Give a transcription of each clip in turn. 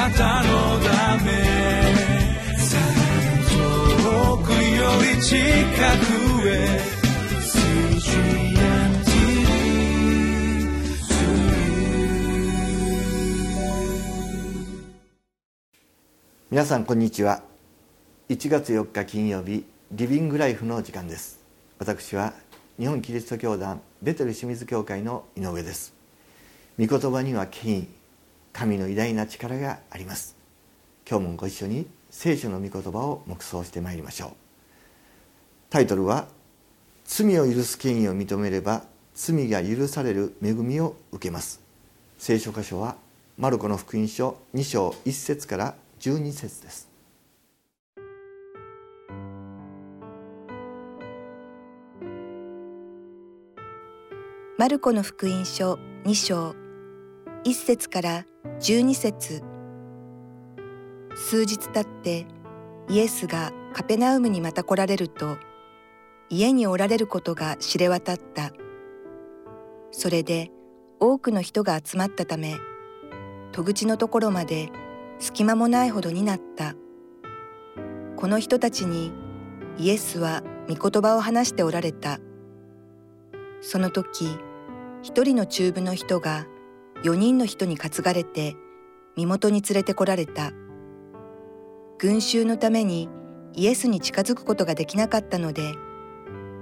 なたのため遠くより近くへ皆さんこんにちは。1月4日金曜日リビングライフの時間です。私は日本キリスト教団ベテル清水教会の井上です。御言葉には権威神の偉大な力があります。今日もご一緒に聖書の御言葉を黙想してまいりましょう。タイトルは罪を許す権威を認めれば罪が許される恵みを受けます。聖書箇所はマルコの福音書2章1節から12節です。マルコの福音書2章1節から12節。数日経ってイエスがカペナウムにまた来られると家におられることが知れ渡った。それで多くの人が集まったため戸口のところまで隙間もないほどになった。この人たちにイエスは御言葉を話しておられた。その時一人の中部の人が四人の人に担がれて身元に連れてこられた。群衆のためにイエスに近づくことができなかったので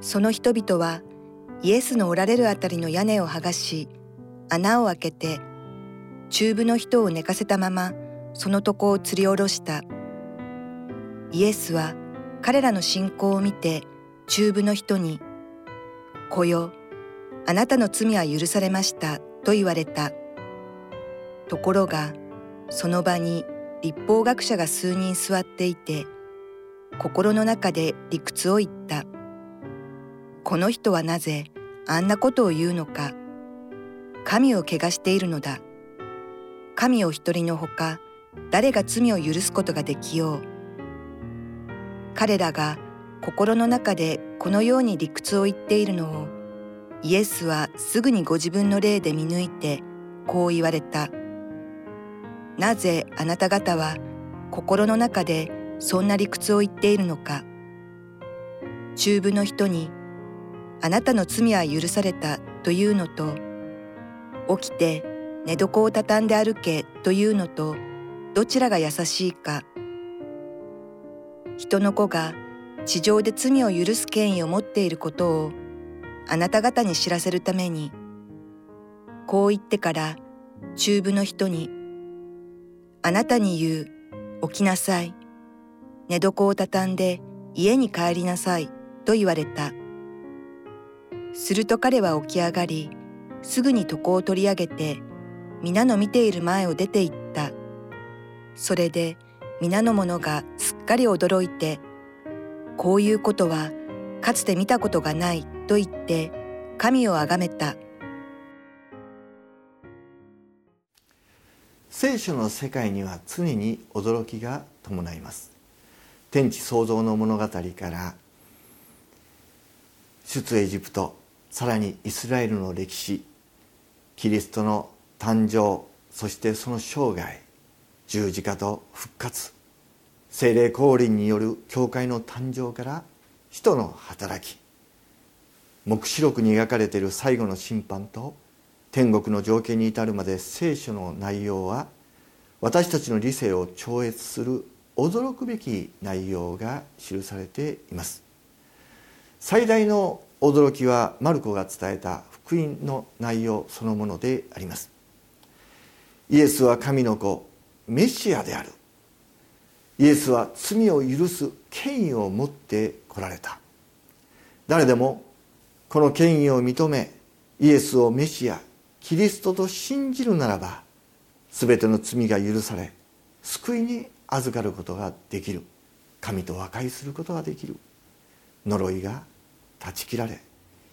その人々はイエスのおられるあたりの屋根を剥がし穴を開けて中部の人を寝かせたままその床を吊り下ろした。イエスは彼らの信仰を見て中部の人に「子よあなたの罪は許されました」と言われた。ところがその場に立法学者が数人座っていて心の中で理屈を言った。この人はなぜあんなことを言うのか。神を汚しているのだ。神お一人のほか誰が罪を許すことができよう。彼らが心の中でこのように理屈を言っているのをイエスはすぐにご自分の霊で見抜いてこう言われた。なぜあなた方は心の中でそんな理屈を言っているのか。中部の人にあなたの罪は許されたというのと起きて寝床を畳んで歩けというのとどちらが優しいか。人の子が地上で罪を許す権威を持っていることをあなた方に知らせるためにこう言ってから中部の人にあなたに言う起きなさい。寝床を畳んで家に帰りなさいと言われた。すると彼は起き上がりすぐに床を取り上げて皆の見ている前を出て行った。それで皆の者がすっかり驚いてこういうことはかつて見たことがないと言って神をあがめた。聖書の世界には常に驚きが伴います。天地創造の物語から出エジプトさらにイスラエルの歴史キリストの誕生そしてその生涯十字架と復活精霊降臨による教会の誕生から人の働き黙示録に描かれている最後の審判と天国の条件に至るまで聖書の内容は私たちの理性を超越する驚くべき内容が記されています。最大の驚きはマルコが伝えた福音の内容そのものであります。イエスは神の子メシアである。イエスは罪を許す権威を持ってこられた。誰でもこの権威を認めイエスをメシアキリストと信じるならば全ての罪が許され救いに預かることができる。神と和解することができる。呪いが断ち切られ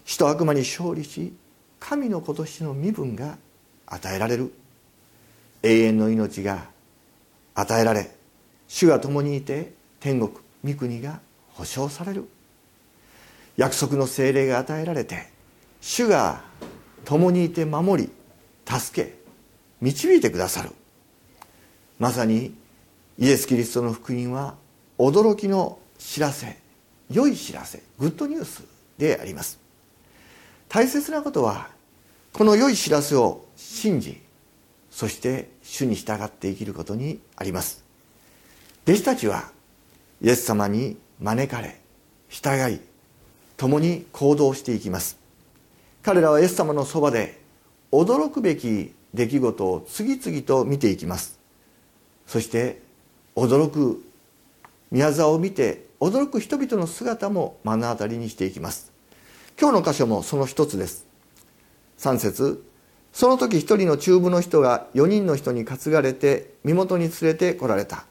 死と悪魔に勝利し神の子としての身分が与えられる。永遠の命が与えられ主が共にいて天国御国が保証される。約束の精霊が与えられて主が共にいて守り助け導いてくださる。まさにイエス・キリストの福音は驚きの知らせ良い知らせグッドニュースであります。大切なことはこの良い知らせを信じそして主に従って生きることにあります。弟子たちはイエス様に招かれ従い共に行動していきます。彼らはイエス様のそばで驚くべき出来事を次々と見ていきます。そして驚く宮沢を見て驚く人々の姿も目の当たりにしていきます。今日の箇所もその一つです。3節。その時一人の中部の人が4人の人に担がれて身元に連れてこられた。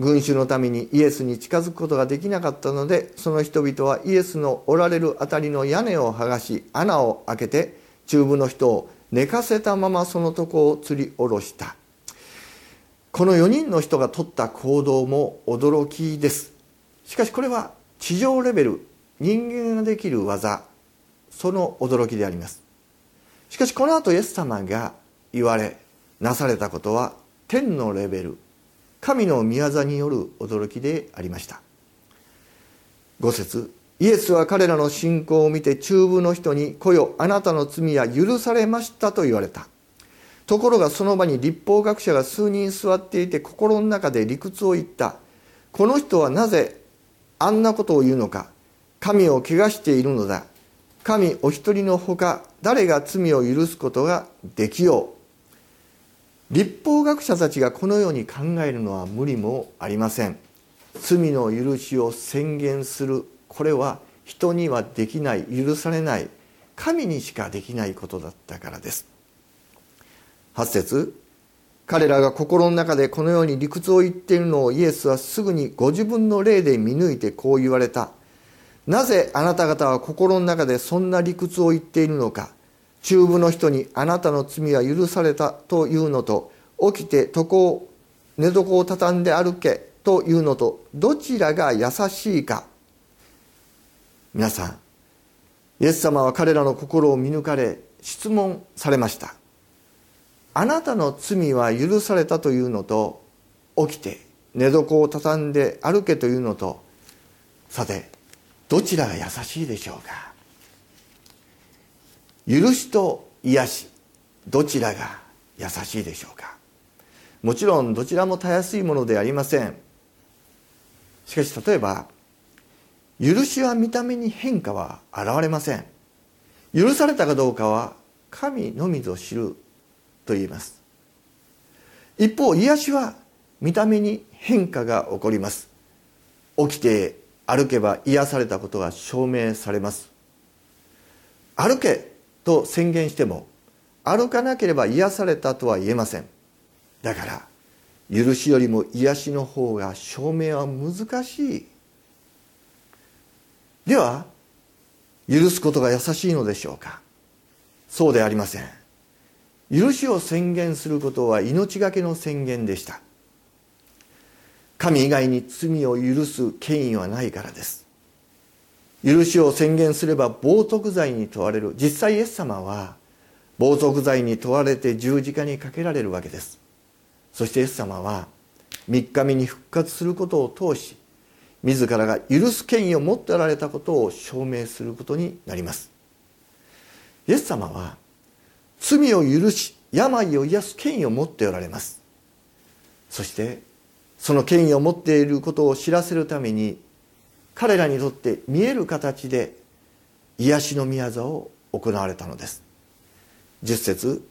群衆のためにイエスに近づくことができなかったのでその人々はイエスのおられる辺りの屋根を剥がし穴を開けて中部の人を寝かせたままそのとこを吊り下ろした。この4人の人が取った行動も驚きです。しかしこれは地上レベル人間ができる技。その驚きであります。しかしこの後イエス様が言われなされたことは天のレベル。神の御業による驚きでありました。5節イエスは彼らの信仰を見て中部の人に「来よあなたの罪は許されました」と言われた。ところがその場に立法学者が数人座っていて心の中で理屈を言った。この人はなぜあんなことを言うのか。神を汚しているのだ。神お一人のほか誰が罪を許すことができよう。立法学者たちがこのように考えるのは無理もありません。罪の許しを宣言するこれは人にはできない許されない神にしかできないことだったからです。8節彼らが心の中でこのように理屈を言っているのをイエスはすぐにご自分の霊で見抜いてこう言われた。なぜあなた方は心の中でそんな理屈を言っているのか。中部の人にあなたの罪は許されたというのと起きて床を寝床を畳んで歩けというのとどちらが優しいか。皆さんイエス様は彼らの心を見抜かれ質問されました。あなたの罪は許されたというのと起きて寝床を畳んで歩けというのとさてどちらが優しいでしょうか。許しと癒しどちらが優しいでしょうか？もちろんどちらもたやすいものでありません。しかし例えば許しは見た目に変化は現れません。許されたかどうかは神のみぞ知ると言います。一方癒しは見た目に変化が起こります。起きて歩けば癒されたことが証明されます。歩けと宣言しても歩かなければ癒されたとは言えません。だから許しよりも癒しの方が証明は難しい。では許すことが優しいのでしょうか。そうでありません。許しを宣言することは命がけの宣言でした。神以外に罪を許す権威はないからです。許しを宣言すれば冒涜罪に問われる。実際イエス様は冒涜罪に問われて十字架にかけられるわけです。そしてイエス様は3日目に復活することを通し自らが許す権威を持っておられたことを証明することになります。イエス様は罪を許し病を癒す権威を持っておられます。そしてその権威を持っていることを知らせるために彼らにとって見える形で癒しの宮座を行われたのです。10節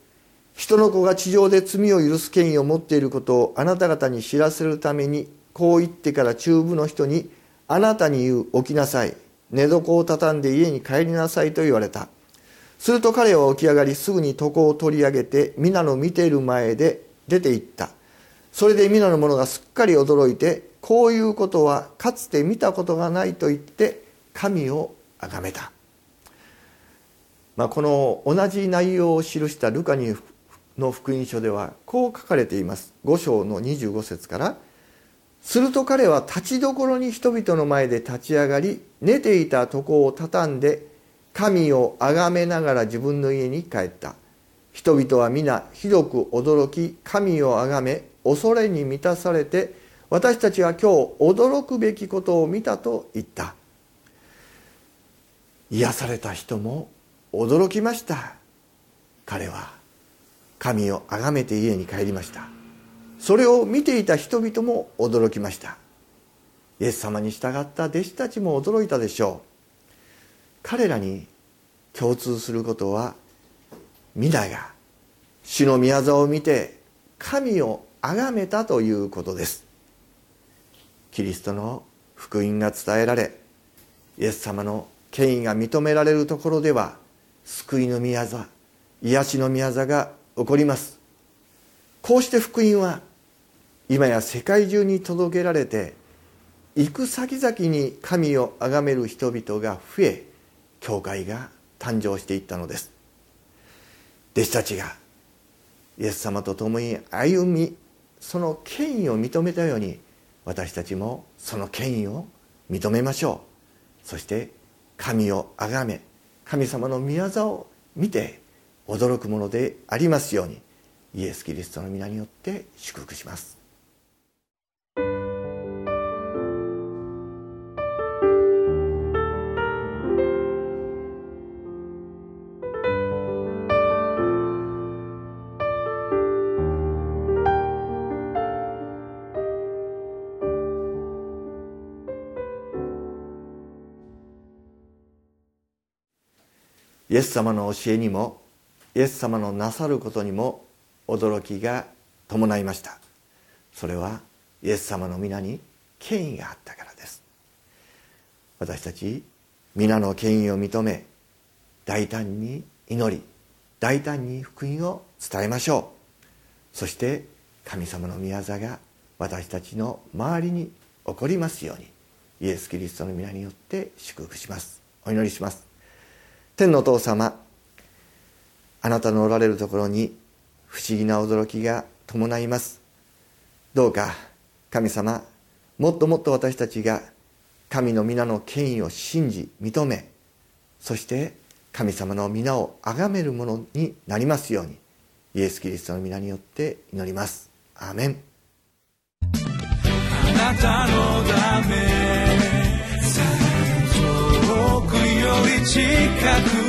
人の子が地上で罪を許す権威を持っていることをあなた方に知らせるためにこう言ってから中部の人にあなたに言う起きなさい。寝床を畳んで家に帰りなさいと言われた。すると彼は起き上がりすぐに床を取り上げて皆の見ている前で出て行った。それで皆の者がすっかり驚いてこういうことはかつて見たことがないと言って神を崇めた、まあ、この同じ内容を記したルカにの福音書ではこう書かれています。5章の25節から「すると彼は立ちどころに人々の前で立ち上がり寝ていた床を畳んで神を崇めながら自分の家に帰った」人々は皆ひどく驚き神をあがめ恐れに満たされて私たちは今日驚くべきことを見たと言った。癒された人も驚きました。彼は神を崇めて家に帰りました。それを見ていた人々も驚きました。イエス様に従った弟子たちも驚いたでしょう。彼らに共通することは皆が主の宮沢を見て神を崇めたということです。キリストの福音が伝えられイエス様の権威が認められるところでは救いの宮座癒しの宮座が起こります。こうして福音は今や世界中に届けられて行く先々に神を崇める人々が増え教会が誕生していったのです。弟子たちがイエス様と共に歩みその権威を認めたように私たちもその権威を認めましょう。そして神をあがめ神様の御業を見て驚くものでありますようにイエス・キリストの皆によって祝福します。イエス様の教えにもイエス様のなさることにも驚きが伴いました。それはイエス様の皆に権威があったからです。私たち皆の権威を認め大胆に祈り大胆に福音を伝えましょう。そして神様の御業が私たちの周りに起こりますようにイエス・キリストの皆によって祝福します。お祈りします。天のお父様あなたのおられるところに不思議な驚きが伴います。どうか神様もっともっと私たちが神の皆の権威を信じ認めそして神様の皆を崇めるものになりますようにイエス・キリストの皆によって祈ります。アーメン。あなたのため。近く